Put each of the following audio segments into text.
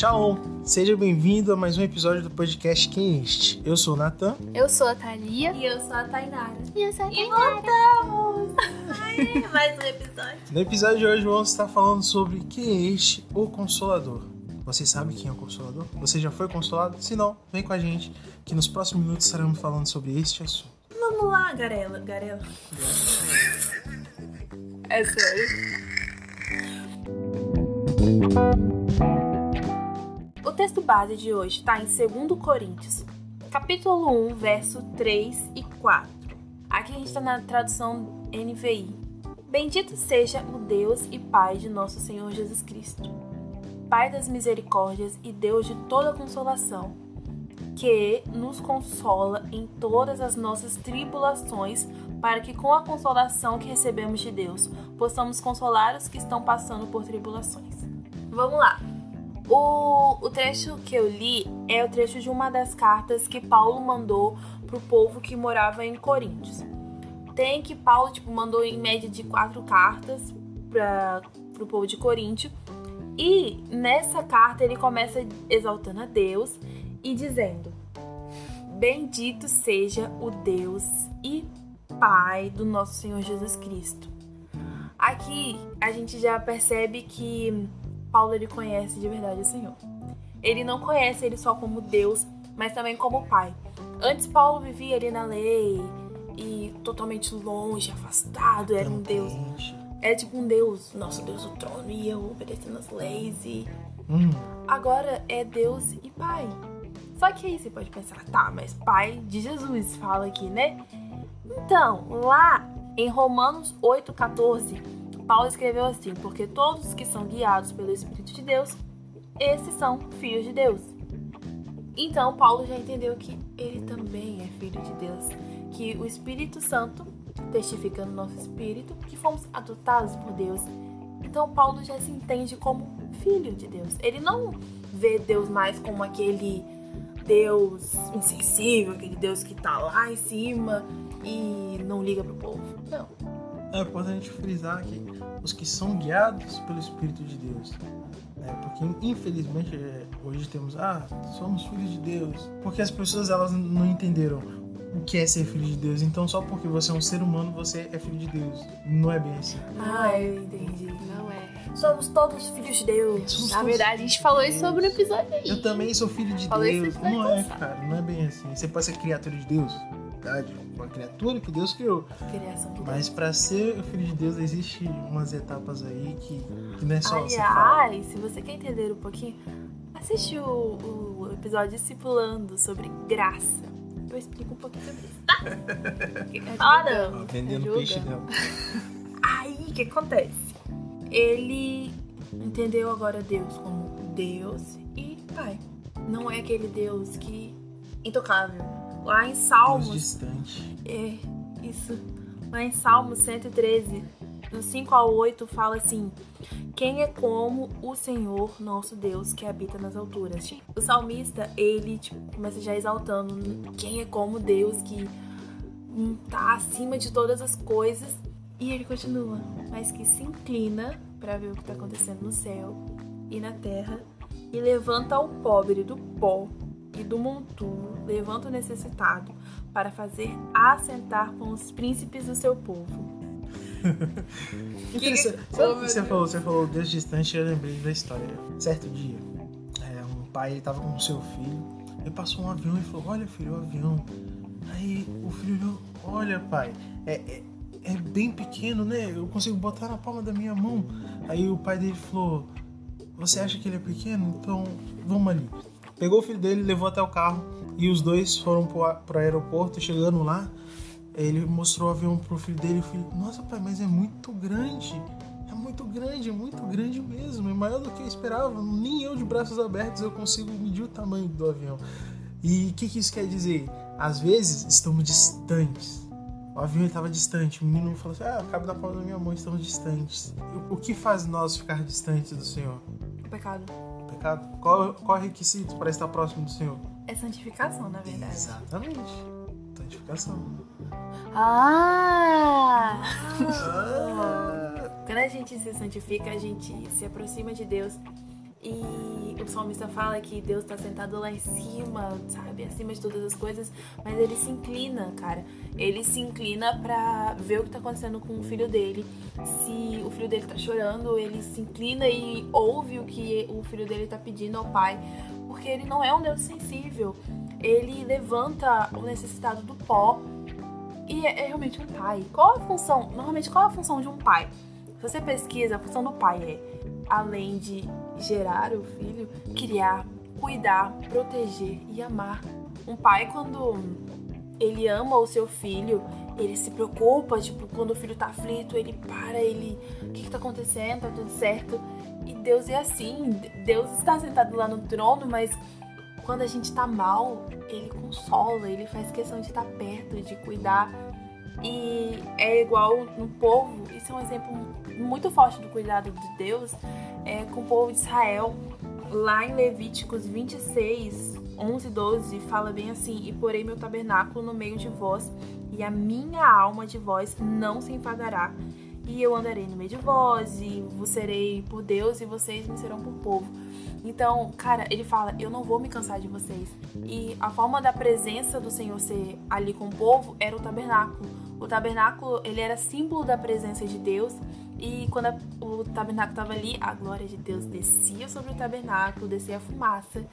Shalom, seja bem-vindo a mais um episódio do podcast Quem é Este? Eu sou o Natan. Eu sou a Thalia. E eu sou a Tainara. E eu sou a E voltamos! Ai, mais um episódio. No episódio de hoje vamos estar falando sobre quem é este, o Consolador. Você sabe quem é o Consolador? Você já foi consolado? Se não, vem com a gente, que nos próximos minutos estaremos falando sobre este assunto. Vamos lá, Garela. Garela. É sério. Texto base de hoje está em 2 Coríntios, capítulo 1, verso 3 e 4. Aqui a gente está na tradução NVI. Bendito seja o Deus e Pai de nosso Senhor Jesus Cristo, Pai das misericórdias e Deus de toda consolação, que nos consola em todas as nossas tribulações, para que com a consolação que recebemos de Deus, possamos consolar os que estão passando por tribulações. Vamos lá. O, o trecho que eu li é o trecho de uma das cartas que Paulo mandou pro povo que morava em Coríntios. Tem que Paulo tipo, mandou em média de quatro cartas para pro povo de Coríntio. E nessa carta ele começa exaltando a Deus e dizendo: Bendito seja o Deus e Pai do nosso Senhor Jesus Cristo. Aqui a gente já percebe que Paulo ele conhece de verdade o Senhor. Ele não conhece ele só como Deus, mas também como Pai. Antes Paulo vivia ali na lei e totalmente longe, afastado, era um Deus. Era tipo um Deus, nosso Deus do trono, e eu obedecendo as leis e Hum, agora é Deus e Pai. Só que aí você pode pensar, tá, mas Pai de Jesus fala aqui, né? Então, lá em Romanos 8,14, Paulo escreveu assim: Porque todos que são guiados pelo Espírito de Deus, esses são filhos de Deus. Então, Paulo já entendeu que ele também é filho de Deus, que o Espírito Santo testifica no nosso espírito que fomos adotados por Deus. Então, Paulo já se entende como filho de Deus. Ele não vê Deus mais como aquele Deus insensível, aquele Deus que tá lá em cima e não liga pro povo. Não. É importante frisar que os que são guiados pelo Espírito de Deus. né? porque infelizmente é, hoje temos, ah, somos filhos de Deus. Porque as pessoas elas não entenderam o que é ser filho de Deus. Então só porque você é um ser humano você é filho de Deus. Não é bem assim. Ah, eu entendi. Não é. Somos todos filhos de Deus. Somos Na verdade, a gente falou isso sobre o episódio aí. Eu também sou filho de isso Deus. Não é, cara, não é bem assim. Você pode ser criatura de Deus, Uma criatura que Deus criou. Criação Deus. Mas pra ser filho de Deus existe umas etapas aí que, que não é só você falar. Aliás, se você quer entender um pouquinho, assiste o, o episódio Discipulando sobre graça. Eu explico um pouquinho sobre isso, tá? Ora, Ó, vendendo ajuda. peixe dela. Aí, o que acontece? Ele entendeu agora Deus como Deus e Pai. Não é aquele Deus que intocável. Lá em Salmos, distante. é isso. Lá em Salmos 113, do 5 ao 8, fala assim: Quem é como o Senhor nosso Deus que habita nas alturas? O salmista, ele tipo, começa já exaltando quem é como Deus que hum, tá acima de todas as coisas. E ele continua, mas que se inclina para ver o que tá acontecendo no céu e na terra e levanta o pobre do pó e do monturo, levanta o necessitado para fazer assentar com os príncipes do seu povo. Que- Sabe Oh, que meu você Deus. falou? Você falou Deus distante, eu lembrei da história. Certo dia, é, um pai ele tava com seu filho, ele passou um avião e falou, olha filho, o avião. Aí o filho olhou, olha pai, é, é, é bem pequeno, né? Eu consigo botar na palma da minha mão. Aí o pai dele falou, você acha que ele é pequeno? Então vamos ali. Pegou o filho dele, levou até o carro e os dois foram pro, a- pro aeroporto. Chegando lá, ele mostrou o avião pro filho dele. O filho, nossa pai, mas é muito grande. É muito grande, é muito grande mesmo. É maior do que eu esperava. Nem eu de braços abertos eu consigo medir o tamanho do avião. E o que, que isso quer dizer? Às vezes estamos distantes. O avião estava distante. O menino falou assim: Ah, cabe da palma da minha mão, estamos distantes. E O que faz nós ficar distantes do Senhor? O pecado Pecado? Qual, qual é o requisito para estar próximo do Senhor? é santificação, na verdade. Exatamente. Santificação. Ah! Ah, Quando a gente se santifica, a gente se aproxima de Deus E o salmista fala que Deus está sentado lá em cima, sabe? Acima de todas as coisas. Mas ele se inclina, cara. Ele se inclina pra ver o que tá acontecendo com o filho dele. Se o filho dele tá chorando, ele se inclina e ouve o que o filho dele tá pedindo ao pai. Porque ele não é um Deus sensível. Ele levanta o necessitado do pó. E é, é realmente um pai. Qual a função? Normalmente, qual a função de um pai? Se você pesquisa, a função do pai é, além de gerar o filho, criar, cuidar, proteger e amar. Um pai, quando ele ama o seu filho, ele se preocupa, tipo, quando o filho tá aflito, ele para, ele. O que, que tá acontecendo? Tá tudo certo. E Deus é assim. Deus está sentado lá no trono, mas quando a gente tá mal, ele consola, ele faz questão de estar perto, de cuidar. E é igual no povo, isso é um exemplo muito forte do cuidado de Deus é, com o povo de Israel. Lá em Levíticos 26, 11 e 12, fala bem assim: E porei meu tabernáculo no meio de vós, e a minha alma de vós não se enfadará. E eu andarei no meio de vós, e vos serei por Deus, e vocês me serão por povo. Então, cara, ele fala: Eu não vou me cansar de vocês. E a forma da presença do Senhor ser ali com o povo era o tabernáculo. O tabernáculo, ele era símbolo da presença de Deus e quando a, o tabernáculo estava ali, a glória de Deus descia sobre o tabernáculo, descia a fumaça.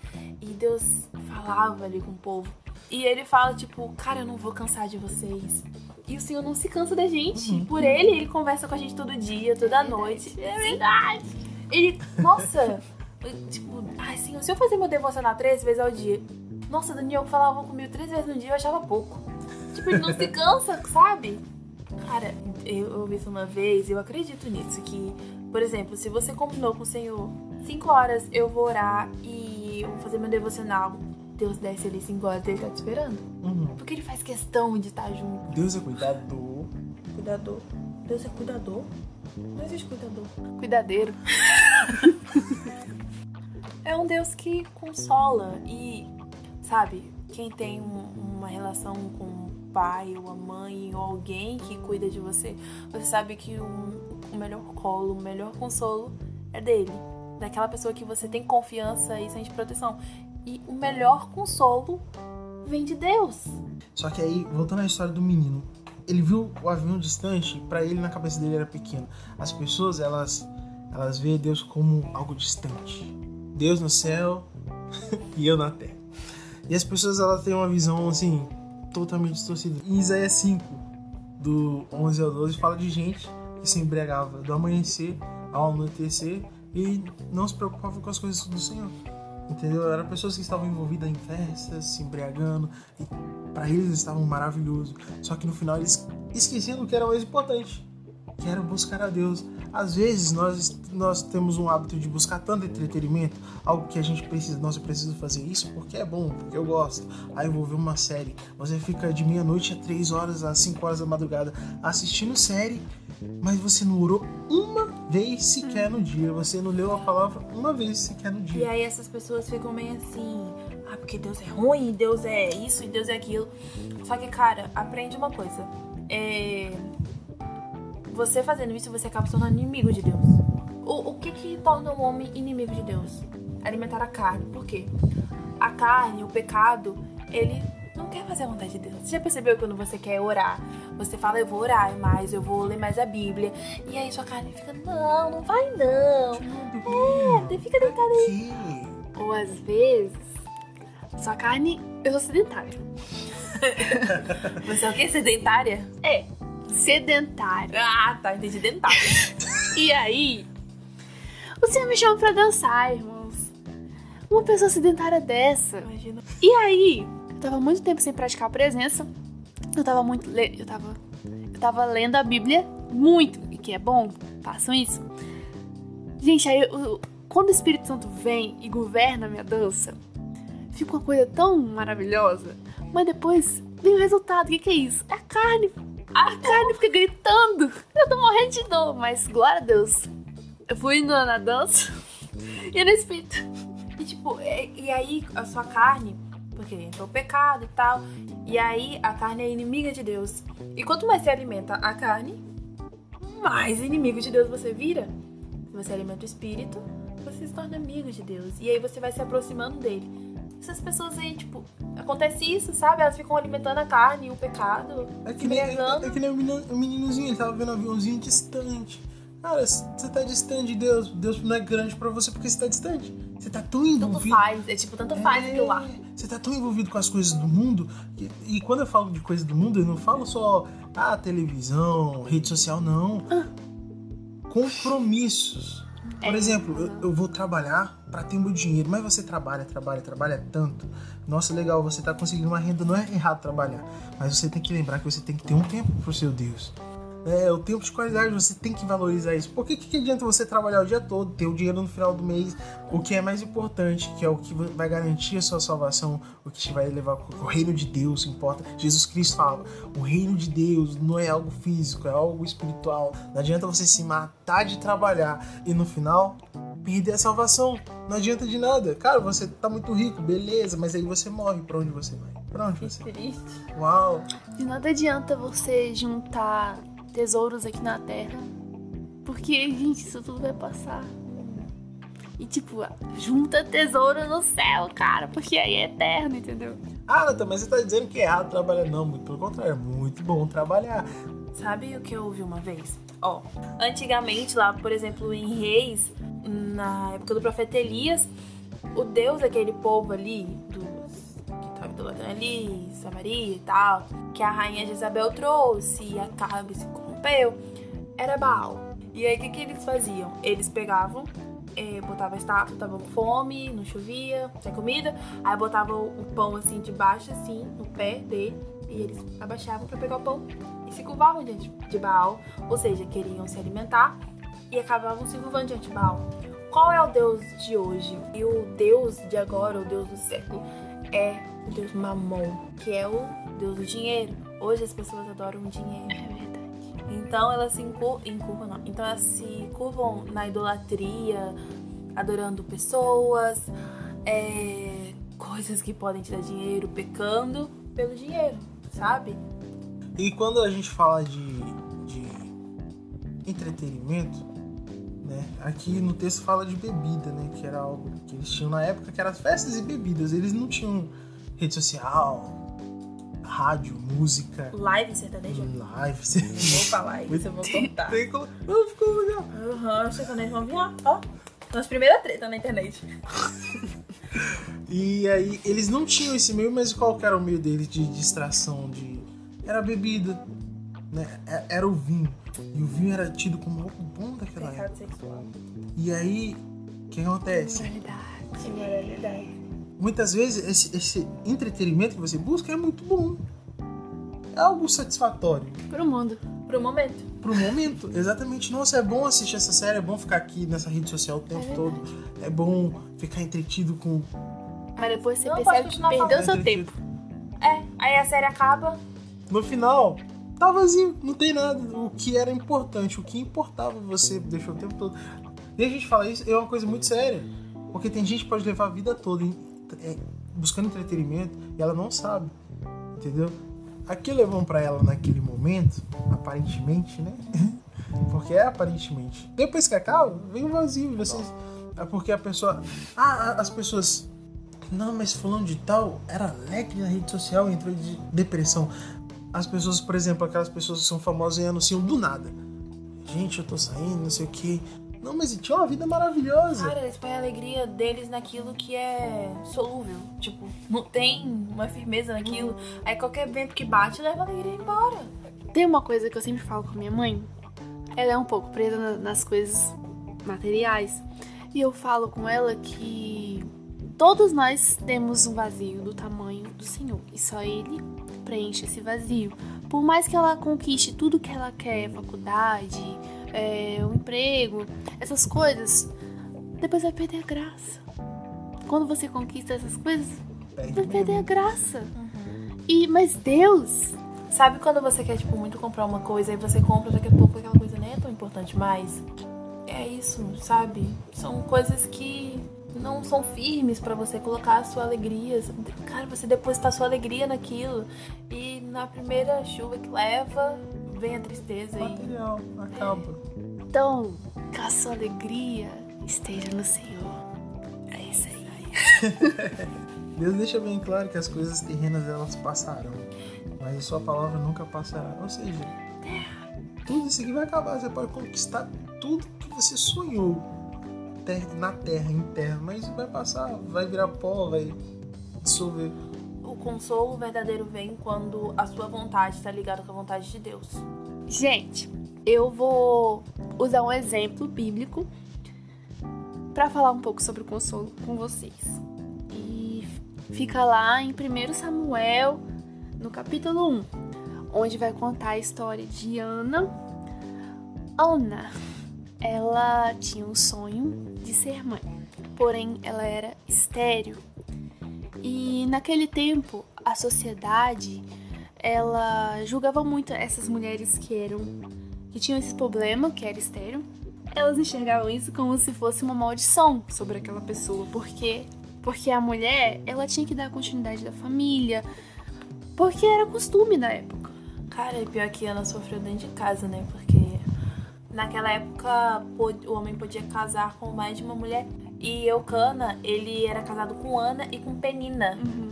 E Deus falava ali com o povo. E ele fala, tipo, cara, eu não vou cansar de vocês. E o Senhor não se cansa da gente. Uhum. Por ele, ele conversa com a gente todo dia, toda é noite. É verdade. Ele, nossa, tipo, ai, Senhor, se eu fazer meu devocional três vezes ao dia. Nossa, Daniel falava comigo três vezes no dia, eu achava pouco. Tipo, ele não se cansa, sabe? Cara, eu ouvi isso uma vez, eu acredito nisso, que, por exemplo, se você combinou com o Senhor, 5 horas eu vou orar e eu vou fazer meu devocional, Deus desce ali 5 horas e ele tá te esperando. Uhum. Porque ele faz questão de estar junto. Deus é cuidador. Cuidador. Deus é cuidador? Não existe cuidador. Cuidadeiro. é um Deus que consola e, sabe, quem tem um, uma relação com pai ou a mãe ou alguém que cuida de você, você sabe que um, o melhor colo, o melhor consolo é dele, daquela pessoa que você tem confiança e sente proteção. E o melhor consolo vem de Deus. Só que aí, voltando à história do menino, ele viu o avião distante, para ele na cabeça dele era pequeno. As pessoas, elas elas veem Deus como algo distante. Deus no céu e eu na terra. E as pessoas elas têm uma visão assim totalmente distorcida. Em Isaías 5, do 11 ao 12, fala de gente que se embriagava do amanhecer ao anoitecer e não se preocupava com as coisas do Senhor. Entendeu? Eram pessoas que estavam envolvidas em festas, se embriagando, e para eles estavam maravilhoso. Só que no final eles esqueciam do que era mais importante, que era buscar a Deus. Às vezes nós, nós temos um hábito de buscar tanto entretenimento, algo que a gente precisa, nossa, eu preciso fazer isso porque é bom, porque eu gosto. Aí eu vou ver uma série. Você fica de meia-noite a três horas, às cinco horas da madrugada assistindo série, mas você não orou uma vez sequer no dia. Você não leu a palavra uma vez sequer no dia. E aí essas pessoas ficam meio assim, ah, porque Deus é ruim, Deus é isso e Deus é aquilo. Só que, cara, aprende uma coisa. É você fazendo isso, você acaba se tornando inimigo de Deus. O, o que que torna um homem inimigo de Deus? Alimentar a carne. Por quê? A carne, o pecado, ele não quer fazer a vontade de Deus. Você já percebeu quando você quer orar? Você fala, eu vou orar mais, eu vou ler mais a Bíblia. E aí sua carne fica, não, não vai não. É, fica deitada aí. Ou às vezes, sua carne, eu sou sedentária. você é o quê? Sedentária? É sedentária. Ah, tá, entendi, dentária. e aí, o senhor me chama pra dançar, irmãos. Uma pessoa sedentária dessa. Imagina. E aí, eu tava muito tempo sem praticar a presença. Eu tava muito. Eu tava. Eu tava lendo a Bíblia muito, e que é bom, façam isso. Gente, aí eu, quando o Espírito Santo vem e governa a minha dança, fica uma coisa tão maravilhosa. Mas depois vem o resultado. O que, que é isso? É a carne a carne fica gritando. Eu tô morrendo de dor, mas glória a Deus. Eu fui na, na dança e no espírito. E tipo, e, e aí a sua carne, porque entrou o pecado e tal, e aí a carne é inimiga de Deus. E quanto mais você alimenta a carne, mais inimigo de Deus você vira. Se você alimenta o espírito, você se torna amigo de Deus. E aí você vai se aproximando dele. Essas pessoas aí, tipo, acontece isso, sabe? Elas ficam alimentando a carne e o pecado. É que nem, é, é que nem o, menino, o meninozinho, ele tava vendo um aviãozinho distante. Cara, você tá distante de Deus. Deus não é grande para você porque você tá distante. Você tá tão envolvido. Tanto faz, é tipo, tanto faz é, aquilo lá. Você tá tão envolvido com as coisas do mundo. E, e, quando eu falo de coisas do mundo, eu não falo só ah, televisão, rede social, não. Ah. Compromissos. Por é. exemplo, eu, eu, vou trabalhar para ter meu dinheiro, mas você trabalha, trabalha, trabalha tanto. Nossa, legal, você tá conseguindo uma renda, não é errado trabalhar, mas você tem que lembrar que você tem que ter um tempo pro seu Deus. É, o tempo de qualidade, você tem que valorizar isso. Por que, que adianta você trabalhar o dia todo, ter o dinheiro no final do mês? O que é mais importante, que é o que vai garantir a sua salvação, o que te vai levar o reino de Deus, importa. Jesus Cristo fala: o reino de Deus não é algo físico, é algo espiritual. Não adianta você se matar de trabalhar e no final perder a salvação. Não adianta de nada. Cara, você tá muito rico, beleza, mas aí você morre. Pra onde você vai? Pra onde você vai? Triste. Uau! De nada adianta você juntar tesouros aqui na Terra. Porque, gente, isso tudo vai passar. E, tipo, junta tesouro no céu, cara, porque aí é eterno, entendeu? Ah, Nata, mas você tá dizendo que é errado trabalhar? Não, muito pelo contrário, é muito bom trabalhar. Sabe o que eu ouvi uma vez? Ó, antigamente lá, por exemplo, em Reis, na época do profeta Elias, o Deus daquele povo ali, dos que tava idolatrando ali, Samaria e tal, que a rainha Jezabel trouxe e Acabe se corrompeu, era Baal. E aí o que, que eles faziam? Eles pegavam, é, botavam a estátua, tava com fome, não chovia, sem comida, aí botavam o pão assim debaixo, assim, no pé dele, e eles abaixavam para pegar o pão e se curvavam diante de Baal, ou seja, queriam se alimentar e acabavam se curvando diante de Baal. Qual é o Deus de hoje? E o Deus de agora, o Deus do século, é o Deus Mamon, que é o Deus do dinheiro. Hoje as pessoas adoram o dinheiro. É verdade. Então elas se encurvam, não. Então elas se curvam na idolatria, adorando pessoas, é, coisas que podem te dar dinheiro, pecando pelo dinheiro, sabe? E quando a gente fala de, de entretenimento, né? Aqui no texto fala de bebida, né? Que era algo que eles tinham na época, que eram festas e bebidas. Eles não tinham rede social, rádio, música. Live sertanejo? Live sertanejo. Vou falar isso, eu vou contar. Tem como... Não, ficou legal. Aham, uhum, sertanejo vão vir, ó. Nossa primeira treta na internet. e aí, eles não tinham esse meio, mas qual era o meio deles de distração? De... Era bebida, né? É, era o vinho. E o vinho era tido como algo bom daquela Pecado época. Sexual. E aí, o que acontece? Moralidade. Moralidade. Muitas vezes esse, esse entretenimento que você busca é muito bom. É algo satisfatório. Pro mundo. Pro momento. Pro momento, exatamente. Nossa, é bom assistir essa série, é bom ficar aqui nessa rede social o tempo é todo. É bom ficar entretido com. Mas depois você percebe que perdeu seu tempo. É, aí a série acaba. No final, tá vazio, não tem nada. O que era importante, o que importava você deixou o tempo todo. E a gente fala isso, é uma coisa muito séria. Porque tem gente que pode levar a vida toda é, buscando entretenimento e ela não sabe. Entendeu? Aquilo é bom pra ela naquele momento, aparentemente, né? porque é aparentemente. Depois que acaba, vem o vazio. Vocês, é porque a pessoa. Ah, as pessoas. Não, mas fulano de tal era alegre na rede social e entrou de depressão as pessoas, por exemplo, aquelas pessoas que são famosas e anunciam do nada. Gente, eu tô saindo, não sei o que. Não, mas tinha uma vida maravilhosa. Cara, eles põem a alegria deles naquilo que é solúvel. Tipo, não tem uma firmeza naquilo. Aí qualquer vento que bate leva a alegria embora. Tem uma coisa que eu sempre falo com minha mãe. Ela é um pouco presa nas coisas materiais. E eu falo com ela que todos nós temos um vazio do tamanho do Senhor. E só Ele preenche esse vazio. Por mais que ela conquiste tudo que ela quer, faculdade, é, um emprego, essas coisas, depois vai perder a graça. Quando você conquista essas coisas, vai perder a graça. Uhum. E, mas Deus. Sabe quando você quer, tipo, muito comprar uma coisa e você compra, daqui a pouco aquela coisa nem é tão importante mais? É isso, sabe? São coisas que não são firmes para você colocar a sua alegria. Cara, você depositar a sua alegria naquilo. E na primeira chuva que leva, vem a tristeza Material, e. acaba. Então, com a sua alegria esteja no Senhor. É isso aí. Deus deixa bem claro que as coisas terrenas elas passarão, mas a sua palavra nunca passará. Ou seja, tudo isso aqui vai acabar. Você pode conquistar tudo que você sonhou na terra, em terra, mas vai passar, vai virar pó, vai dissolver. O consolo verdadeiro vem quando a sua vontade está ligada com a vontade de Deus. Gente, eu vou usar um exemplo bíblico para falar um pouco sobre o consolo com vocês. E fica lá em 1 Samuel, no capítulo 1, onde vai contar a história de Ana. Ana, ela tinha um sonho de ser mãe, porém ela era estéril. E naquele tempo, a sociedade ela julgava muito essas mulheres que eram que tinham esse problema, que era estéreo. Elas enxergavam isso como se fosse uma maldição sobre aquela pessoa, porque porque a mulher, ela tinha que dar continuidade da família, porque era costume da época. Cara, e pior que Ana sofreu dentro de casa, né? Porque naquela época o homem podia casar com mais de uma mulher. E Eucana, ele era casado com Ana e com Penina, Uhum.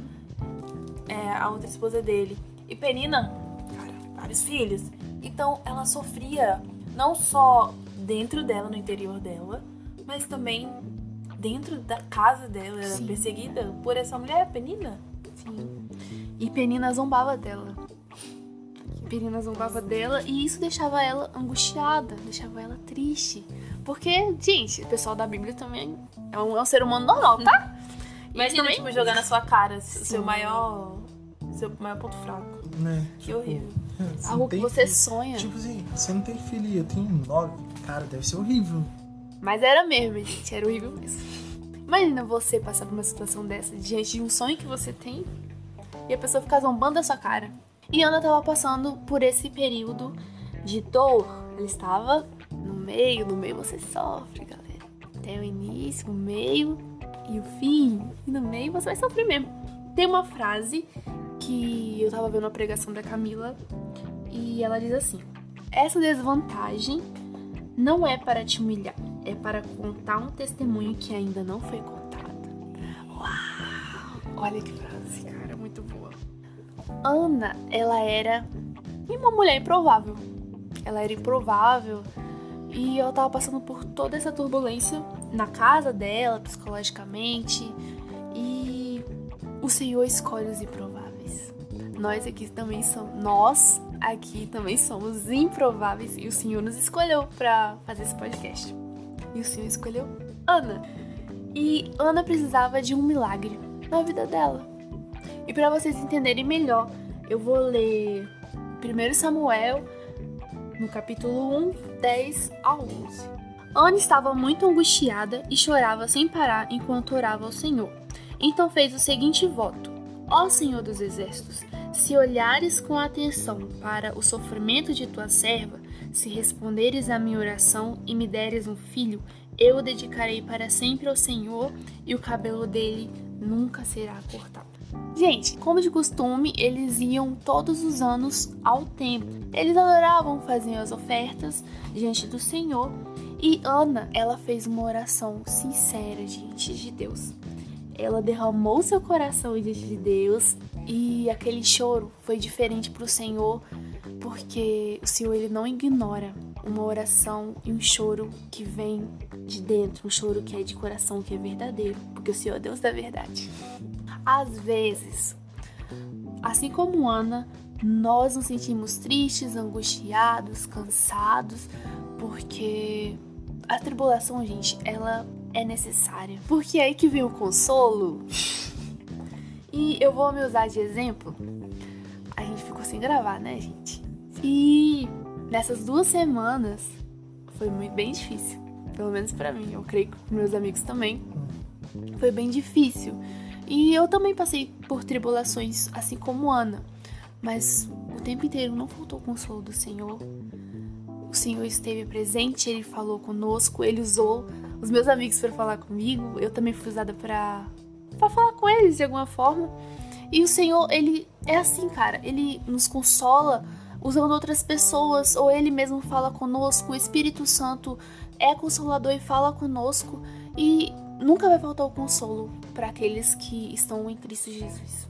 é, a outra esposa dele. E Penina, cara, vários filhos. Então ela sofria não só dentro dela, no interior dela, mas também dentro da casa dela. Era Sim. perseguida por essa mulher, Penina. Sim. E Penina zombava dela. Penina zombava dela e isso deixava ela angustiada, deixava ela triste. Porque, gente, o pessoal da Bíblia também é um, é um ser humano normal, tá? E Imagina, também- tipo, jogar na sua cara o seu Sim. maior. Seu maior ponto fraco. Né? Que horrível. Você algo que você filho. sonha. Tipo assim, você não tem filho e eu tenho nove. Cara, deve ser horrível. Mas era mesmo, gente, era horrível mesmo. Imagina você passar por uma situação dessa diante de um sonho que você tem e a pessoa ficar zombando da sua cara. E Ana tava passando por esse período de dor. Ela estava no meio, no meio você sofre, galera. Tem o início, o meio e o fim. E no meio você vai sofrer mesmo. Tem uma frase que eu tava vendo a pregação da Camila e ela diz assim: Essa desvantagem não é para te humilhar, é para contar um testemunho que ainda não foi contado. Uau! Olha que frase. Ana, ela era uma mulher improvável. Ela era improvável e ela tava passando por toda essa turbulência na casa dela, psicologicamente. E o Senhor escolhe os improváveis. Nós aqui também somos, nós aqui também somos improváveis e o Senhor nos escolheu para fazer esse podcast. E o Senhor escolheu Ana. E Ana precisava de um milagre na vida dela. E para vocês entenderem melhor, eu vou ler 1 Samuel, no capítulo 1, 10 a 11. Ana estava muito angustiada e chorava sem parar enquanto orava ao Senhor. Então fez o seguinte voto: Ó Senhor dos Exércitos, se olhares com atenção para o sofrimento de tua serva, se responderes à minha oração e me deres um filho, eu o dedicarei para sempre ao Senhor e o cabelo dele nunca será cortado. Gente, como de costume, eles iam todos os anos ao templo. Eles adoravam, faziam as ofertas diante do Senhor. E Ana, ela fez uma oração sincera diante de Deus. Ela derramou seu coração diante de Deus e aquele choro foi diferente para o Senhor, porque o Senhor ele não ignora uma oração e um choro que vem de dentro, um choro que é de coração, que é verdadeiro, porque o Senhor é Deus da verdade. Às vezes, assim como Ana, nós nos sentimos tristes, angustiados, cansados, porque a tribulação, gente, ela é necessária. Porque é aí que vem o consolo. E eu vou me usar de exemplo. A gente ficou sem gravar, né, gente? E nessas duas semanas foi muito bem difícil. Pelo menos pra mim, eu creio que meus amigos também. Foi bem difícil. E eu também passei por tribulações, assim como Ana. Mas o tempo inteiro não faltou consolo do Senhor. O Senhor esteve presente, Ele falou conosco, Ele usou os meus amigos para falar comigo. Eu também fui usada para para falar com eles de alguma forma. E o Senhor, Ele é assim, cara. Ele nos consola usando outras pessoas, ou Ele mesmo fala conosco. O Espírito Santo é consolador e fala conosco e nunca vai faltar o consolo para aqueles que estão em Cristo Jesus.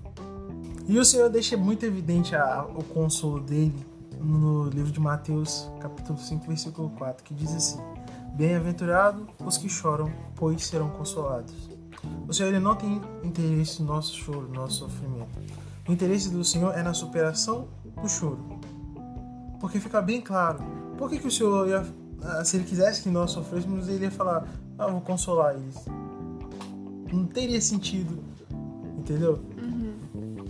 E o Senhor deixa muito evidente a, o consolo dele no livro de Mateus, capítulo 5, versículo 4, que diz assim: Bem-aventurados os que choram, pois serão consolados. O Senhor ele não tem interesse no nosso choro, no nosso sofrimento. O interesse do Senhor é na superação do choro. Porque fica bem claro. Por que, que o Senhor ia, ah, se ele quisesse que nós sofrêssemos, ele ia falar: Ah, vou consolar eles. Não teria sentido. Entendeu?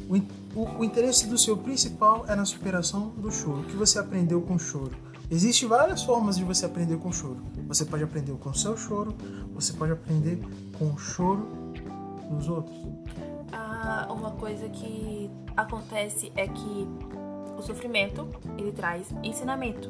O, o, o, interesse do seu principal é na superação do choro. O que você aprendeu com o choro? Existem várias formas de você aprender com o choro. Você pode aprender com o seu choro, você pode aprender com o choro dos outros. Ah, uma coisa que acontece é que o sofrimento ele traz ensinamento.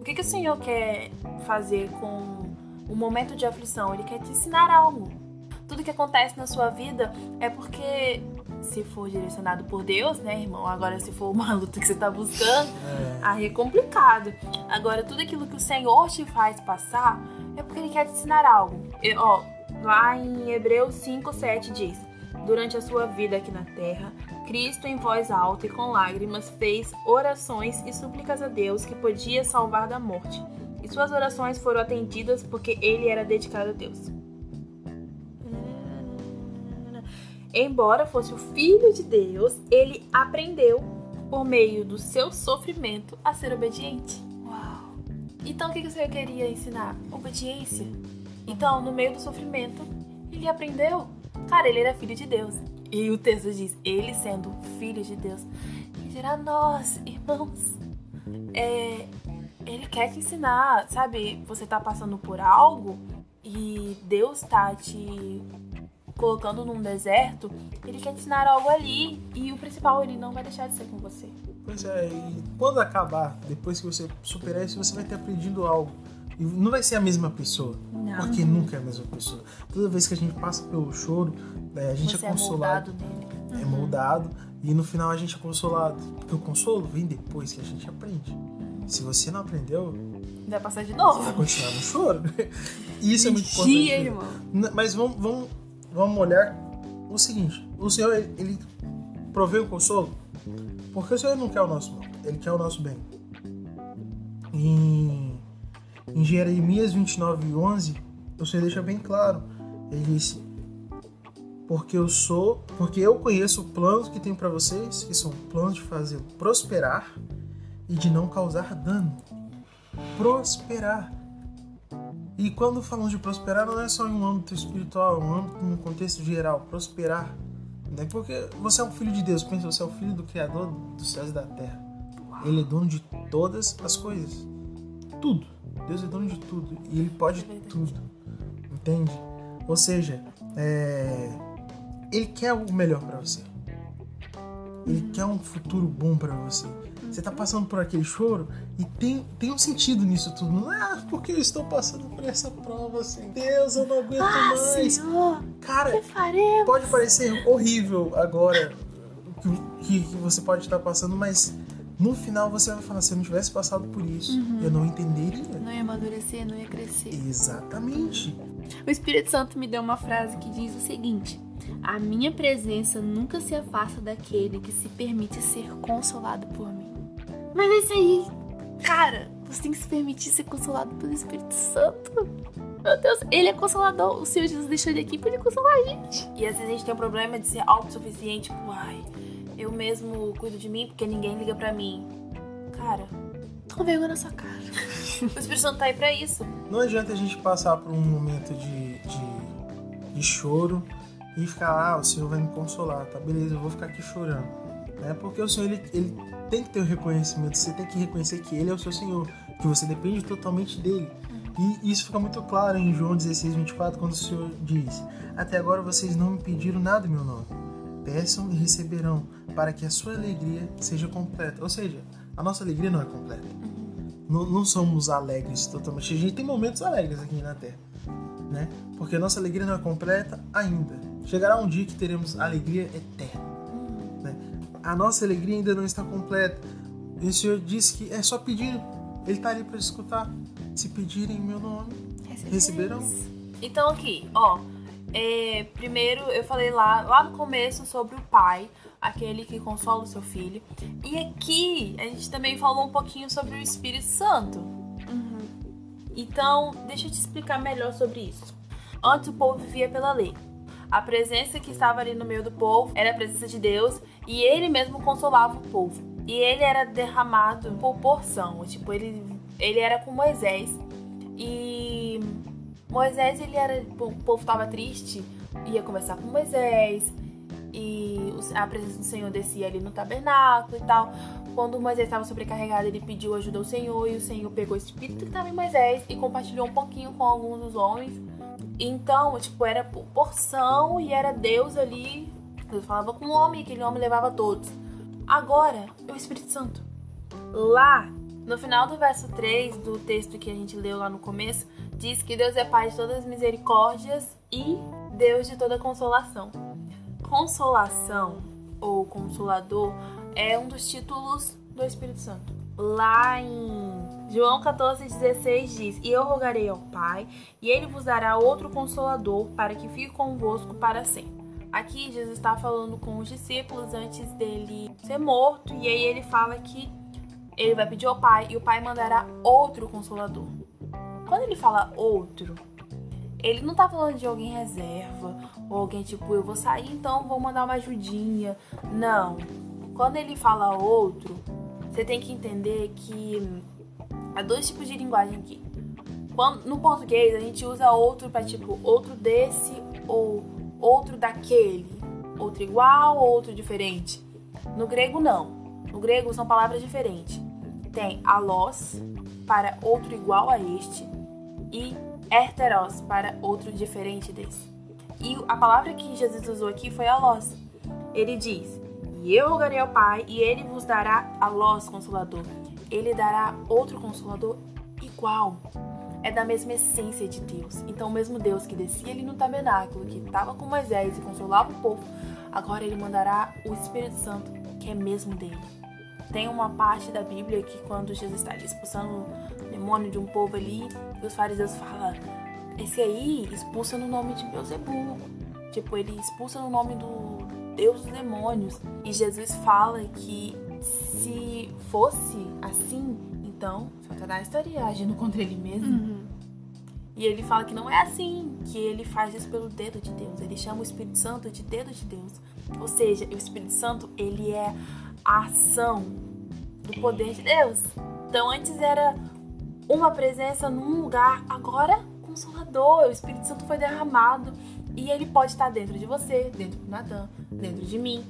O que, que o Senhor quer fazer com o momento de aflição? Ele quer te ensinar algo. Tudo que acontece na sua vida é porque se for direcionado por Deus, né, irmão? Agora, se for uma luta que você tá buscando, é. aí é complicado. Agora, tudo aquilo que o Senhor te faz passar é porque Ele quer te ensinar algo. E, ó, lá em Hebreus 5, 7 diz: Durante a sua vida aqui na terra, Cristo, em voz alta e com lágrimas, fez orações e súplicas a Deus que podia salvar da morte. E suas orações foram atendidas porque ele era dedicado a Deus. Embora fosse o filho de Deus, ele aprendeu por meio do seu sofrimento a ser obediente. Uau! Então o que o Senhor queria ensinar? Obediência. Então, no meio do sofrimento, ele aprendeu. Cara, ele era filho de Deus. E o texto diz: ele sendo filho de Deus, dirá nós, irmãos. É, ele quer te ensinar, sabe? Você tá passando por algo e Deus tá te colocando num deserto, ele quer ensinar algo ali. E o principal, ele não vai deixar de ser com você. Pois é, e quando acabar, depois que você superar isso, você vai ter aprendido algo. E não vai ser a mesma pessoa. Não. Porque nunca é a mesma pessoa. Toda vez que a gente passa pelo choro, é, a gente você é consolado. É moldado nele. É moldado. E no final a gente é consolado. Porque o consolo vem depois que a gente aprende. Se você não aprendeu, vai passar de novo. Você vai continuar no choro. Isso é muito importante. irmão. Mas vamos, vamos vamos olhar o seguinte: o Senhor, ele, provê o consolo porque o Senhor não quer o nosso mal, ele quer o nosso bem. Em, em Jeremias 29, 11, o Senhor deixa bem claro: ele disse, porque eu sou, porque eu conheço o plano que tenho para vocês, que são planos de fazer prosperar e de não causar dano. Prosperar. E quando falamos de prosperar, não é só em um âmbito espiritual, é um âmbito no contexto geral, prosperar. Né? Porque você é um filho de Deus, pensa, você é o filho do Criador dos céus e da terra. Ele é dono de todas as coisas. Tudo. Deus é dono de tudo. E ele pode tudo. Entende? Ou seja, é... ele quer o melhor para você. Ele uhum. quer um futuro bom para você. Você tá passando por aquele choro e tem, tem um sentido nisso tudo. Não é porque eu estou passando por essa prova, assim. Deus, eu não aguento ah, mais. Senhor, Cara, pode parecer horrível agora que, que, você pode estar passando, mas no final você vai falar, se eu não tivesse passado por isso, uhum. eu não entenderia. Não ia amadurecer, não ia crescer. Exatamente. O Espírito Santo me deu uma frase que diz o seguinte: A minha presença nunca se afasta daquele que se permite ser consolado por mim. Mas é isso aí. Cara, você tem que se permitir ser consolado pelo Espírito Santo. Meu Deus, ele é consolador. O Senhor Jesus deixou ele aqui pra ele consolar a gente. E às vezes a gente tem um problema de ser autossuficiente. Tipo, ai, eu mesmo cuido de mim porque ninguém liga pra mim. Cara, toma vergonha na sua cara. o Espírito Santo tá aí pra isso. Não adianta a gente passar por um momento de, de, de choro e ficar, ah, o Senhor vai me consolar, tá? Beleza, eu vou ficar aqui chorando. É porque o Senhor, ele, ele tem que ter o reconhecimento, você tem que reconhecer que Ele é o seu Senhor, que você depende totalmente dele. E isso fica muito claro em João 16, 24, quando o Senhor diz: Até agora vocês não me pediram nada em meu nome. Peçam e receberão, para que a sua alegria seja completa. Ou seja, a nossa alegria não é completa. Não, não somos alegres totalmente. A gente tem momentos alegres aqui na Terra, né? Porque a nossa alegria não é completa ainda. Chegará um dia que teremos alegria eterna a nossa alegria ainda não está completa. E o Senhor disse que é só pedir, Ele está ali para escutar. Se pedirem em meu nome, receberão. Então aqui, ó, é, primeiro eu falei lá, lá no começo sobre o pai, aquele que consola o seu filho. E aqui a gente também falou um pouquinho sobre o Espírito Santo. Então, deixa eu te explicar melhor sobre isso. Antes o povo vivia pela lei. A presença que estava ali no meio do povo era a presença de Deus e ele mesmo consolava o povo. E ele era derramado por porção, tipo, ele, ele era com Moisés. E Moisés, ele era, o povo estava triste, ia conversar com Moisés, e a presença do Senhor descia ali no tabernáculo e tal. Quando Moisés estava sobrecarregado, ele pediu ajuda ao Senhor e o Senhor pegou o espírito que estava em Moisés e compartilhou um pouquinho com alguns dos homens. Então, tipo, era por porção e era Deus ali. Deus falava com o homem aquele homem levava todos. Agora, é o Espírito Santo. Lá, no final do verso 3 do texto que a gente leu lá no começo, diz que Deus é Pai de todas as misericórdias e Deus de toda consolação. Consolação ou consolador é um dos títulos do Espírito Santo. Lá em João 14,16 diz: E eu rogarei ao Pai, e ele vos dará outro consolador para que fique convosco para sempre. Aqui Jesus está falando com os discípulos antes dele ser morto, e aí ele fala que ele vai pedir ao Pai e o Pai mandará outro consolador. Quando ele fala outro, ele não tá falando de alguém reserva, ou alguém tipo, eu vou sair, então vou mandar uma ajudinha. Não. Quando ele fala outro, você tem que entender que há dois tipos de linguagem aqui. Quando, no português, a gente usa outro para tipo, outro desse ou outro daquele. Outro igual ou outro diferente. No grego, não. No grego, são palavras diferentes. Tem alós para outro igual a este e erteros para outro diferente desse. E a palavra que Jesus usou aqui foi alós. Ele diz: E eu rogarei ao Pai, e ele vos dará alós consolador. Ele dará outro consolador igual. É da mesma essência de Deus. Então, o mesmo Deus que descia ali no tabernáculo, que estava com Moisés e consolava o povo, agora ele mandará o Espírito Santo, que é mesmo dele. Tem uma parte da Bíblia que quando Jesus está ali expulsando o demônio de um povo ali, os fariseus falam, esse aí expulsa no nome de Beuzebu. Tipo, ele expulsa no nome do Deus dos demônios. E Jesus fala que se fosse assim, então Satanás estaria agindo contra ele mesmo. Uhum. E ele fala que não é assim, que ele faz isso pelo dedo de Deus. Ele chama o Espírito Santo de dedo de Deus. Ou seja, o Espírito Santo, ele é a ação do poder de Deus. Então antes era uma presença num lugar, agora consolador. O Espírito Santo foi derramado e ele pode estar dentro de você, dentro do Natan, dentro de mim.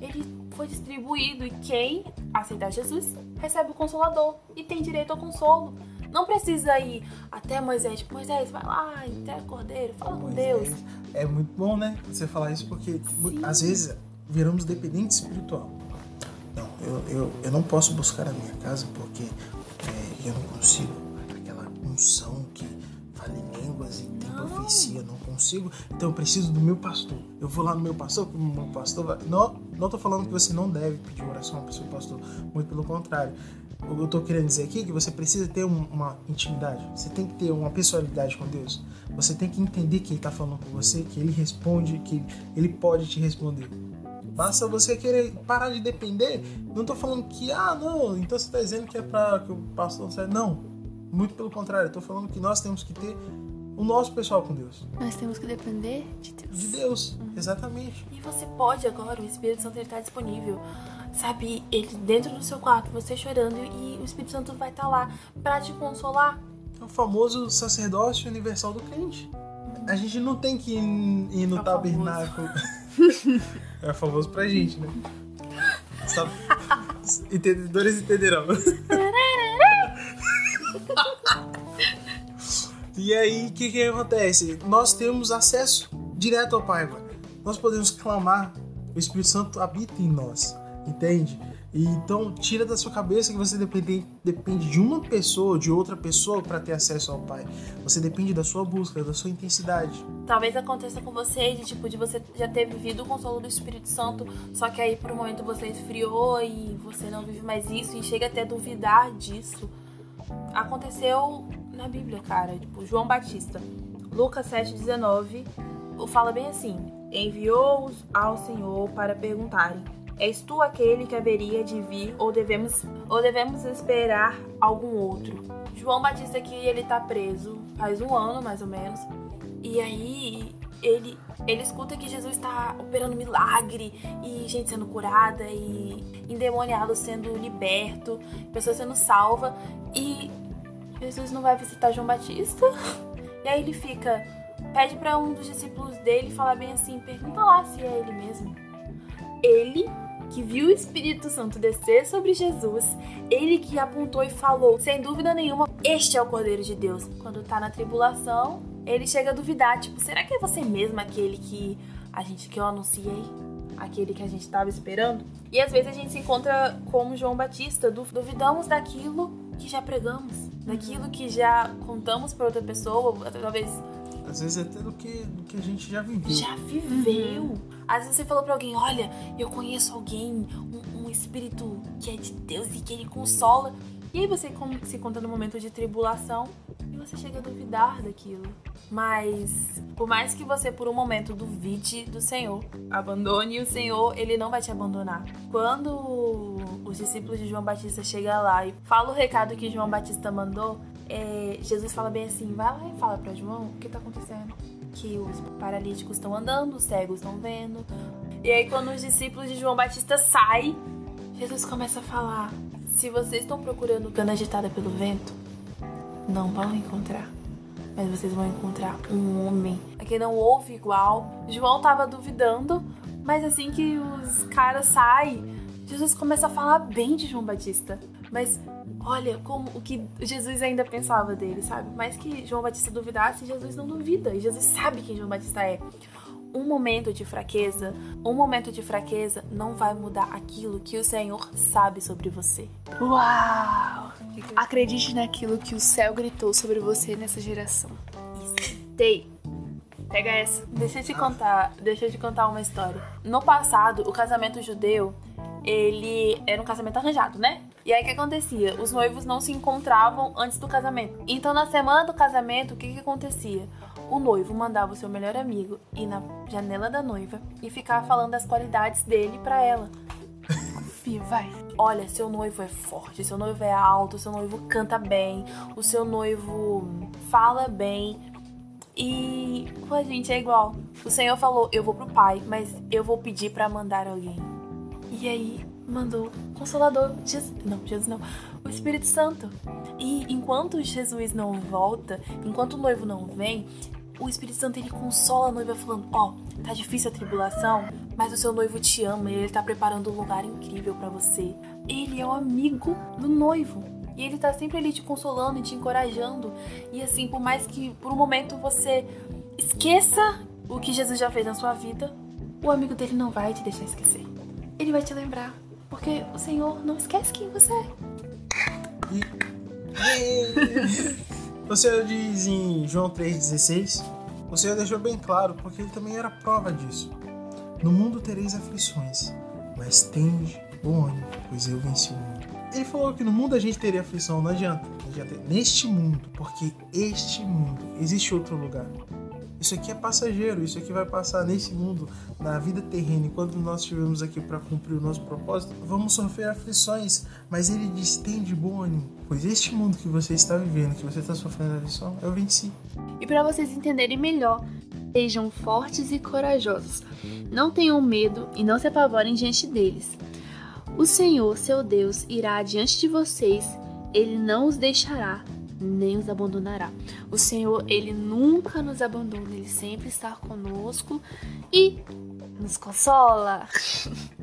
Ele foi distribuído e quem aceitar Jesus recebe o consolador e tem direito ao consolo. Não precisa ir até Moisés, tipo, Moisés, vai lá, até Cordeiro, fala com Deus. É, é muito bom, né, você falar isso, porque Sim. às vezes viramos dependentes espiritual. Não, eu, eu, eu não posso buscar a minha casa porque é, eu não consigo. Aquela unção consigo. Então eu preciso do meu pastor. Eu vou lá no meu pastor, porque o meu pastor vai. Não, não tô falando que você não deve pedir oração para o seu pastor. Muito pelo contrário. O que eu tô querendo dizer aqui é que você precisa ter um- uma intimidade. Você tem que ter uma pessoalidade com Deus. Você tem que entender que Ele tá falando com você, que Ele responde, que Ele pode te responder. Basta você querer parar de depender. Não tô falando que, ah, não, então você tá dizendo que é pra que o pastor saia. Não. Muito pelo contrário, tô falando que nós temos que ter o nosso pessoal com Deus. Nós temos que depender de Deus. De Deus, exatamente. E você pode agora, o Espírito Santo está disponível. Sabe, ele dentro do seu quarto, você chorando, e o Espírito Santo vai estar lá para te consolar. É o famoso sacerdócio universal do crente. A gente não tem que ir, ir no É o tabernáculo. é famoso pra gente, né? Só- Entendedores entenderão. e aí, o que, que acontece? Nós temos acesso direto ao Pai agora. Nós podemos clamar, o Espírito Santo habita em nós, entende? E então, tira da sua cabeça que você depende, depende de uma pessoa, de outra pessoa para ter acesso ao Pai. Você depende da sua busca, da sua intensidade. Talvez aconteça com você de tipo de você já ter vivido o consolo do Espírito Santo, só que aí por um momento você esfriou e você não vive mais isso e chega até a duvidar disso. Aconteceu na Bíblia, cara. Tipo, João Batista. Lucas 7,19 fala bem assim: Enviou-os ao Senhor para perguntarem: És tu aquele que haveria de vir ou devemos, ou devemos esperar algum outro? João Batista aqui, ele tá preso faz um ano, mais ou menos. E aí, ele, ele escuta que Jesus está operando milagre e gente sendo curada e endemoniado sendo liberto, pessoas sendo salva e Jesus não vai visitar João Batista. E aí ele fica, pede para um dos discípulos dele falar bem assim, pergunta lá se é ele mesmo. Ele que viu o Espírito Santo descer sobre Jesus, ele que apontou e falou, sem dúvida nenhuma, este é o Cordeiro de Deus. Quando tá na tribulação, ele chega a duvidar, tipo, será que é você mesmo aquele que a gente que eu anunciei? Aquele que a gente estava esperando? E às vezes a gente se encontra como João Batista, duvidamos daquilo que já pregamos, daquilo que já contamos para outra pessoa, talvez às vezes até do que, do que a gente já viveu. Já viveu. Às vezes você falou pra alguém, olha, eu conheço alguém, um, um espírito que é de Deus e que ele consola. E aí você se conta no momento de tribulação e você chega a duvidar daquilo. Mas por mais que você por um momento duvide do Senhor, abandone o Senhor, ele não vai te abandonar. Quando os discípulos de João Batista chegam lá e falam o recado que João Batista mandou, é, Jesus fala bem assim: vai lá e fala para João o que tá acontecendo. Que os paralíticos estão andando, os cegos estão vendo. E aí, quando os discípulos de João Batista saem, Jesus começa a falar: se vocês estão procurando cana agitada pelo vento, não vão encontrar. Mas vocês vão encontrar um homem a quem não ouve igual. João tava duvidando, mas assim que os caras saem, Jesus começa a falar bem de João Batista. Mas olha como o que Jesus ainda pensava dele, sabe? Mais que João Batista duvidasse, Jesus não duvida. E Jesus sabe quem João Batista é. Um momento de fraqueza, um momento de fraqueza não vai mudar aquilo que o Senhor sabe sobre você. Uau! Acredite naquilo que o céu gritou sobre você nessa geração. Isso. Tei. Pega essa. Deixa eu te contar, deixa eu te contar uma história. No passado, o casamento judeu, ele era um casamento arranjado, né? E aí o que acontecia? Os noivos não se encontravam antes do casamento. Então na semana do casamento, o que, que acontecia? O noivo mandava o seu melhor amigo ir na janela da noiva e ficar falando das qualidades dele para ela. Confia, vai. Olha, seu noivo é forte, seu noivo é alto, seu noivo canta bem, o seu noivo fala bem. E a gente é igual. O Senhor falou: Eu vou pro Pai, mas eu vou pedir para mandar alguém. E aí mandou Consolador, Jesus, não, Jesus não, o Espírito Santo. E enquanto Jesus não volta, enquanto o noivo não vem, o Espírito Santo ele consola a noiva falando: "Ó, oh, tá difícil a tribulação, mas o seu noivo te ama e ele tá preparando um lugar incrível para você. Ele é o amigo do noivo. E ele tá sempre ali te consolando e te encorajando. E assim, por mais que por um momento você esqueça o que Jesus já fez na sua vida, o amigo dele não vai te deixar esquecer. Ele vai te lembrar porque o Senhor não esquece quem você é. E... o Senhor diz em João 3,16: O Senhor deixou bem claro, porque ele também era prova disso. No mundo tereis aflições, mas tende bom ânimo, pois eu venci o mundo. Ele falou que no mundo a gente teria aflição, não adianta. Não adianta. Neste mundo, porque este mundo existe outro lugar. Isso aqui é passageiro, isso aqui vai passar nesse mundo, na vida terrena. Enquanto nós estivermos aqui para cumprir o nosso propósito, vamos sofrer aflições, mas ele diz: tem de bom ânimo, pois este mundo que você está vivendo, que você está sofrendo aflição, eu venci. E para vocês entenderem melhor, sejam fortes e corajosos. Não tenham medo e não se apavorem diante deles. O Senhor, seu Deus, irá adiante de vocês, ele não os deixará nem os abandonará. O Senhor, ele nunca nos abandona, ele sempre está conosco e nos consola.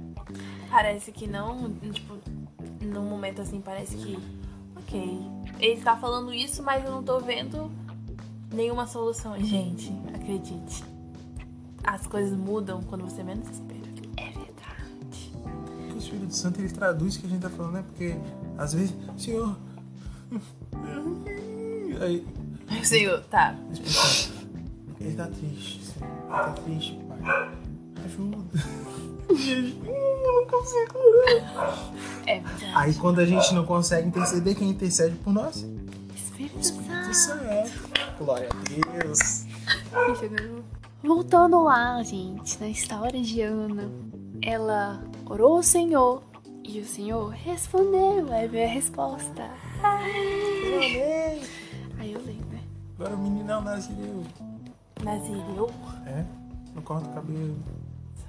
Parece que não, tipo, num momento assim, parece que, ok, ele está falando isso, mas eu não tô vendo nenhuma solução. Gente, acredite, as coisas mudam quando você menos espera. É verdade. O Espírito Santo ele traduz o que a gente tá falando, né? Porque às vezes, Senhor, Aí. Senhor, tá. Ele tá triste. Ele tá triste, pai. Ajuda. eu não consigo. É verdade. Aí quando a gente não consegue interceder, quem intercede por nós? Espírito Santo. tudo certo. Glória a Deus. Voltando lá, gente, na história de Ana, ela orou ao Senhor e o Senhor respondeu. Aí veio a resposta. Eu amei. Aí eu lembro, né? Agora o meninão nasceu. Nazireu? É? Não corta o cabelo.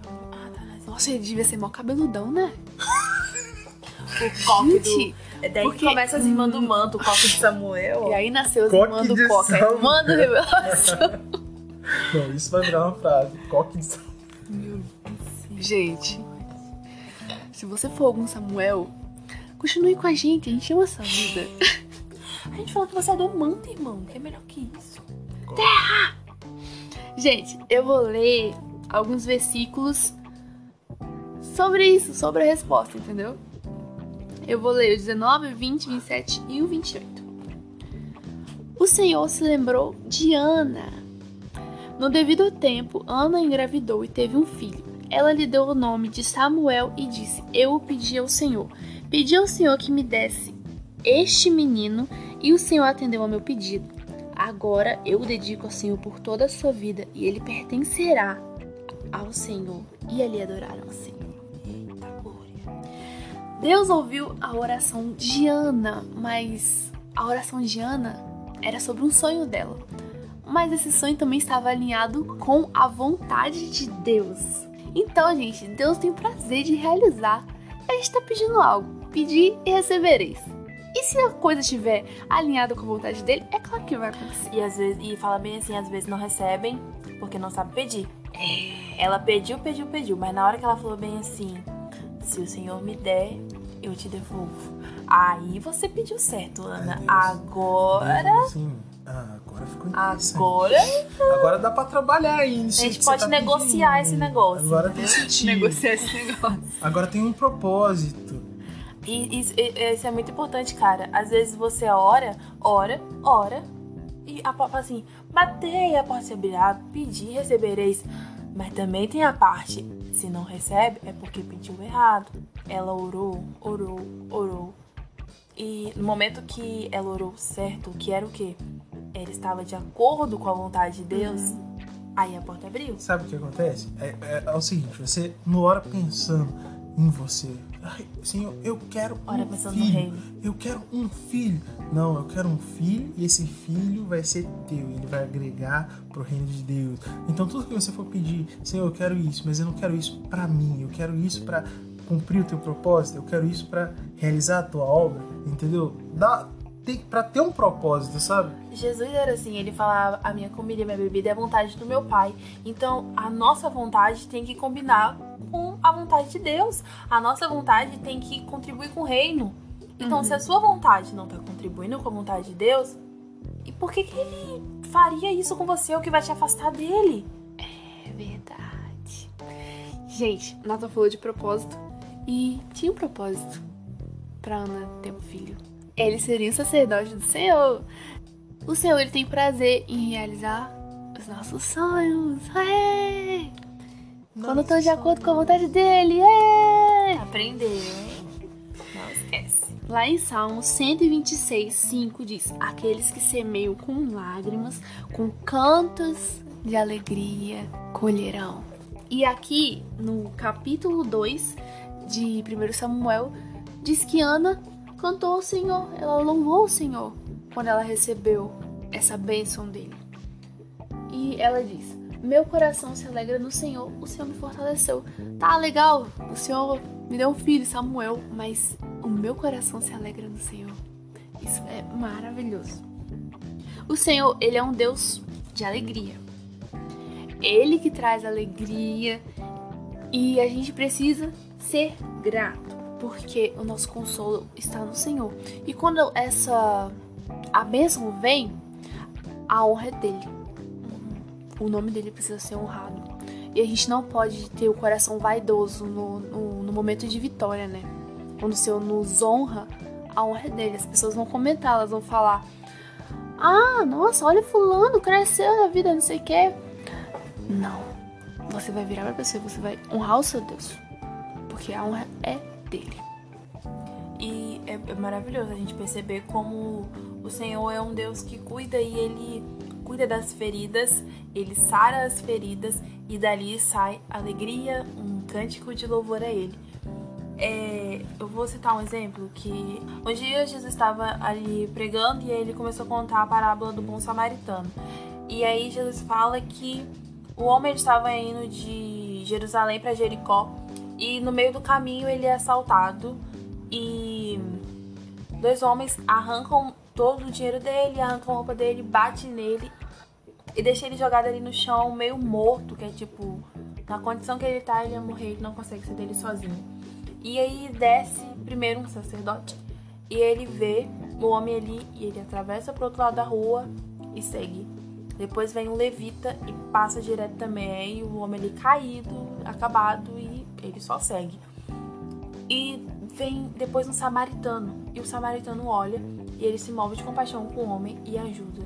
Ah, tá, Nazireu. Nossa, ele devia ser mó cabeludão, né? O coque Gente, do... Daí porque- começa as irmãs do manto, o coque de Samuel. E aí nasceu Coque irmãos do Coca. Samuel. Irmã do Revelação. Não, isso vai virar uma frase. Coque de Gente, se você for algum Samuel, continue com a gente, a gente ama essa vida. A gente falou que você é do manto, irmão. Que é melhor que isso. Gente, eu vou ler alguns versículos sobre isso, sobre a resposta, entendeu? Eu vou ler o 19, 20, 27 e o 28. O Senhor se lembrou de Ana. No devido tempo, Ana engravidou e teve um filho. Ela lhe deu o nome de Samuel e disse: Eu o pedi ao Senhor. Pedi ao Senhor que me desse este menino e o Senhor atendeu ao meu pedido. Agora eu o dedico ao Senhor por toda a sua vida e ele pertencerá ao Senhor. E ali adoraram ao Senhor. Deus ouviu a oração de Ana, mas a oração de Ana era sobre um sonho dela. Mas esse sonho também estava alinhado com a vontade de Deus. Então, gente, Deus tem prazer de realizar. A gente está pedindo algo. Pedir e recebereis. E se a coisa estiver alinhada com a vontade dele, é claro que vai acontecer. E às vezes, e fala bem assim, às vezes não recebem porque não sabe pedir. Ela pediu, pediu, pediu, mas na hora que ela falou bem assim, se o Senhor me der, eu te devolvo. Aí você pediu certo, Ana. Deus. Agora, Assim, ah, agora ficou agora Agora dá pra trabalhar aí. A gente pode tá negociar pedindo. esse negócio, Agora tem sentido. Negociar esse negócio. Agora tem um propósito. E isso, isso é muito importante, cara. Às vezes você ora, ora, ora, e a porta fala assim, batei, a porta se abrirá, pedi, recebereis. Mas também tem a parte, se não recebe, é porque pediu errado. Ela orou, orou, orou. E no momento que ela orou certo, que era o quê? Ela estava de acordo com a vontade de Deus, aí a porta abriu. Sabe o que acontece? É, é- é o seguinte, você não ora pensando em você. Ai, Senhor, eu quero Ora um filho. Eu quero um filho. Não, eu quero um filho e esse filho vai ser teu. Ele vai agregar pro reino de Deus. Então tudo que você for pedir, Senhor, eu quero isso, mas eu não quero isso pra mim. Eu quero isso pra cumprir o teu propósito. Eu quero isso pra realizar a tua obra. Entendeu? Dá, tem, pra ter um propósito, sabe? Jesus era assim, ele falava, a minha comida e a minha bebida é a vontade do meu pai. Então, a nossa vontade tem que combinar com a vontade de Deus. A nossa vontade tem que contribuir com o reino. Então, se a sua vontade não tá contribuindo com a vontade de Deus, e por que que ele faria isso com você, o que vai te afastar dele? É verdade. Gente, Nathan falou de propósito. E tinha um propósito pra Ana ter um filho. Ele seria sacerdote do Senhor. O Senhor ele tem prazer em realizar os nossos sonhos. Aê! Quando estão de acordo com a vontade dele. Aê! Aprendeu, hein? Não esquece. Lá em Salmos 126, 5 diz: Aqueles que semeiam com lágrimas, com cantos de alegria, colherão. E aqui no capítulo 2 de 1 Samuel, diz que Ana cantou ao Senhor, ela louvou o Senhor quando ela recebeu essa bênção dele. E ela diz: Meu coração se alegra no Senhor, o Senhor me fortaleceu. Tá legal, o Senhor me deu um filho, Samuel, mas o meu coração se alegra no Senhor. Isso é maravilhoso. O Senhor, ele é um Deus de alegria. Ele que traz alegria e a gente precisa ser grato, porque o nosso consolo está no Senhor. E quando essa a bênção vem, a honra é dele. O nome dele precisa ser honrado. E a gente não pode ter o coração vaidoso no, no, no momento de vitória, né? Quando o Senhor nos honra, a honra é dele. As pessoas vão comentar, elas vão falar: Ah, nossa, olha fulano, cresceu na vida, não sei o quê. Não. Você vai virar pra pessoa e você vai honrar o seu Deus. Porque a honra é dele. E é, é maravilhoso a gente perceber como O Senhor é um Deus que cuida e ele cuida das feridas, ele sara as feridas e dali sai alegria, um cântico de louvor a ele. É, eu vou citar um exemplo que um dia Jesus estava ali pregando e aí ele começou a contar a parábola do bom samaritano. E aí Jesus fala que o homem estava indo de Jerusalém para Jericó e no meio do caminho ele é assaltado e dois homens arrancam todo o dinheiro dele, arrancam a roupa dele, bate nele e deixa ele jogado ali no chão, meio morto, que é tipo, na condição que ele tá, ele ia morrer, ele não consegue ser dele sozinho. E aí desce primeiro um sacerdote e ele vê o homem ali e ele atravessa pro outro lado da rua e segue. Depois vem um levita e passa direto também, e o homem ali caído, acabado ele só segue. E vem depois um samaritano, e o samaritano olha e ele se move de compaixão com o homem e ajuda.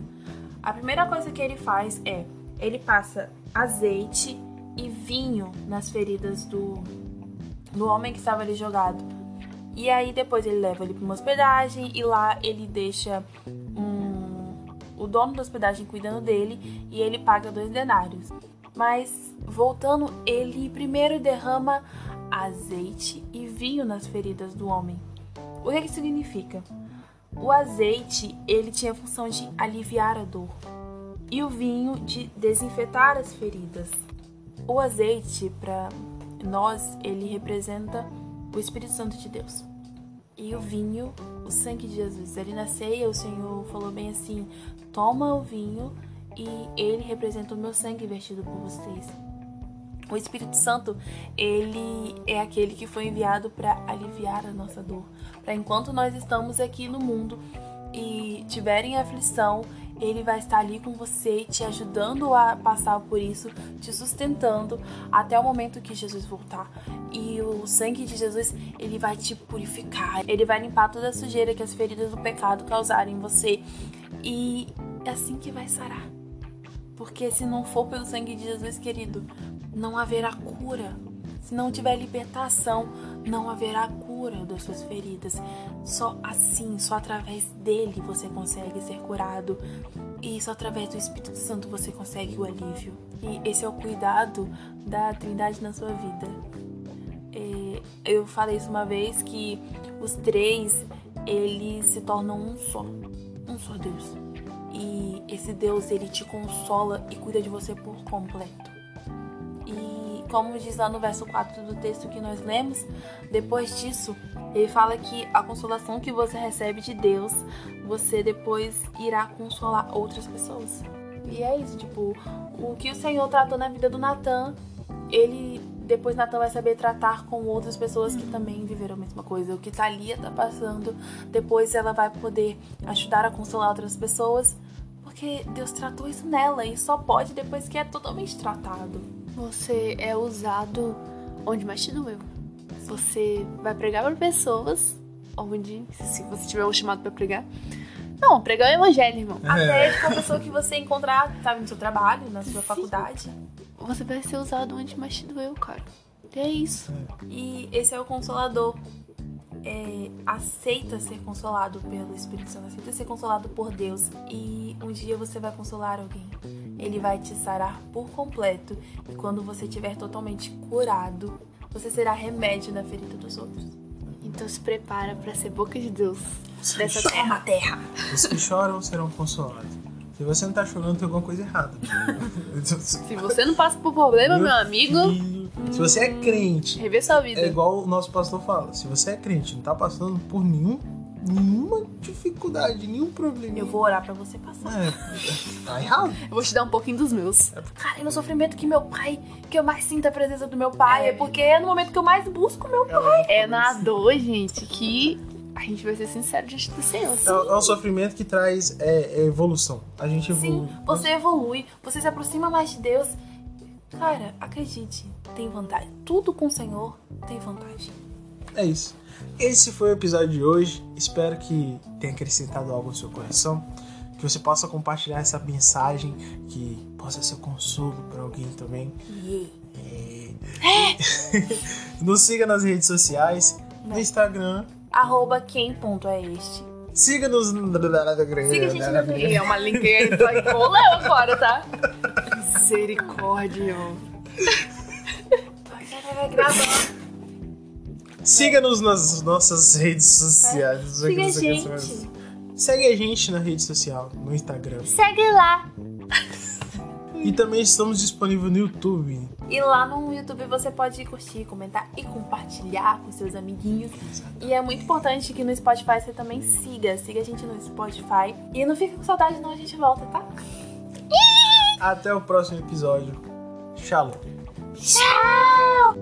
A primeira coisa que ele faz é ele passa azeite e vinho nas feridas do, do homem que estava ali jogado. E aí depois ele leva ele para uma hospedagem e lá ele deixa um, o dono da hospedagem cuidando dele e ele paga dois denários. Mas voltando, ele primeiro derrama azeite e vinho nas feridas do homem. O que, que significa? O azeite, ele tinha a função de aliviar a dor e o vinho de desinfetar as feridas. O azeite, para nós, ele representa o Espírito Santo de Deus. E o vinho, o sangue de Jesus. Ali na ceia, o Senhor falou bem assim: toma o vinho e ele representa o meu sangue vertido por vocês. O Espírito Santo, ele é aquele que foi enviado para aliviar a nossa dor. Para enquanto nós estamos aqui no mundo e tiverem aflição, ele vai estar ali com você, te ajudando a passar por isso, te sustentando até o momento que Jesus voltar. E o sangue de Jesus, ele vai te purificar, ele vai limpar toda a sujeira que as feridas do pecado causarem em você. E é assim que vai sarar. Porque se não for pelo sangue de Jesus, querido, não haverá cura. Se não tiver libertação, não haverá cura das suas feridas. Só assim, só através dele você consegue ser curado. E só através do Espírito Santo você consegue o alívio. E esse é o cuidado da Trindade na sua vida. É, eu falei isso uma vez que os três eles se tornam um só, um só Deus. E esse Deus ele te consola e cuida de você por completo como diz lá no verso 4 do texto que nós lemos, depois disso, ele fala que a consolação que você recebe de Deus, você depois irá consolar outras pessoas. E é isso, tipo, o que o Senhor tratou na vida do Natan, ele depois Natan vai saber tratar com outras pessoas que também viveram a mesma coisa. O que Thalia tá passando, depois ela vai poder ajudar a consolar outras pessoas, porque Deus tratou isso nela e só pode depois que é totalmente tratado. Você é usado onde mais te doeu. Você vai pregar para pessoas onde, se você tiver um chamado para pregar. Não, pregar o evangelho, irmão. É. Até com a pessoa que você encontrar, sabe, no seu trabalho, na sua Sim. faculdade. Você vai ser usado onde mais te doeu, cara. E é isso. E esse é o consolador. É, aceita ser consolado pelo Espírito Santo, aceita ser consolado por Deus. E um dia você vai consolar alguém ele vai te sarar por completo e quando você estiver totalmente curado, você será remédio na ferida dos outros. Então se prepara para ser boca de Deus Dessa terra. terra. Os que choram serão consolados. Se você não tá chorando, tem alguma coisa errada. se você não passa por problema, meu, meu amigo. Filho, se você é crente. Rever sua vida. É igual o nosso pastor fala. Se você é crente não tá passando por nenhum nenhuma dificuldade, nenhum problema. Eu vou orar pra você passar. É, tá errado. Eu vou te dar um pouquinho dos meus. É Cara, e no sofrimento que meu pai, que eu mais sinto a presença do meu pai, é, é porque é no momento que eu mais busco meu pai. É na dor, gente, que a gente vai ser sincero diante do Senhor. É, é um sofrimento que traz é, é evolução. A gente evolui. Sim, você evolui, você se aproxima mais de Deus. Cara, acredite, tem vantagem. Tudo com o Senhor tem vantagem. É isso. Esse foi o episódio de hoje. Espero que tenha acrescentado algo ao seu coração. Que você possa compartilhar essa mensagem, que possa ser consolo para alguém também. É. Nos siga nas redes sociais, no Instagram. Arroba quem ponto é este. Siga-nos. Siga a gente no Siga a gente no É uma link aí, rolou agora, tá? Misericórdia. Vai gravar. Siga-nos nas nossas redes sociais. Siga a gente. Segue a gente na rede social, no Instagram. Segue lá. E também estamos disponíveis no YouTube. E lá no YouTube você pode curtir, comentar e compartilhar com seus amiguinhos. E é muito importante que no Spotify você também siga. Siga a gente no Spotify. E não fica com saudade, não, a gente volta, tá? Até o próximo episódio. Shalom. Tchau!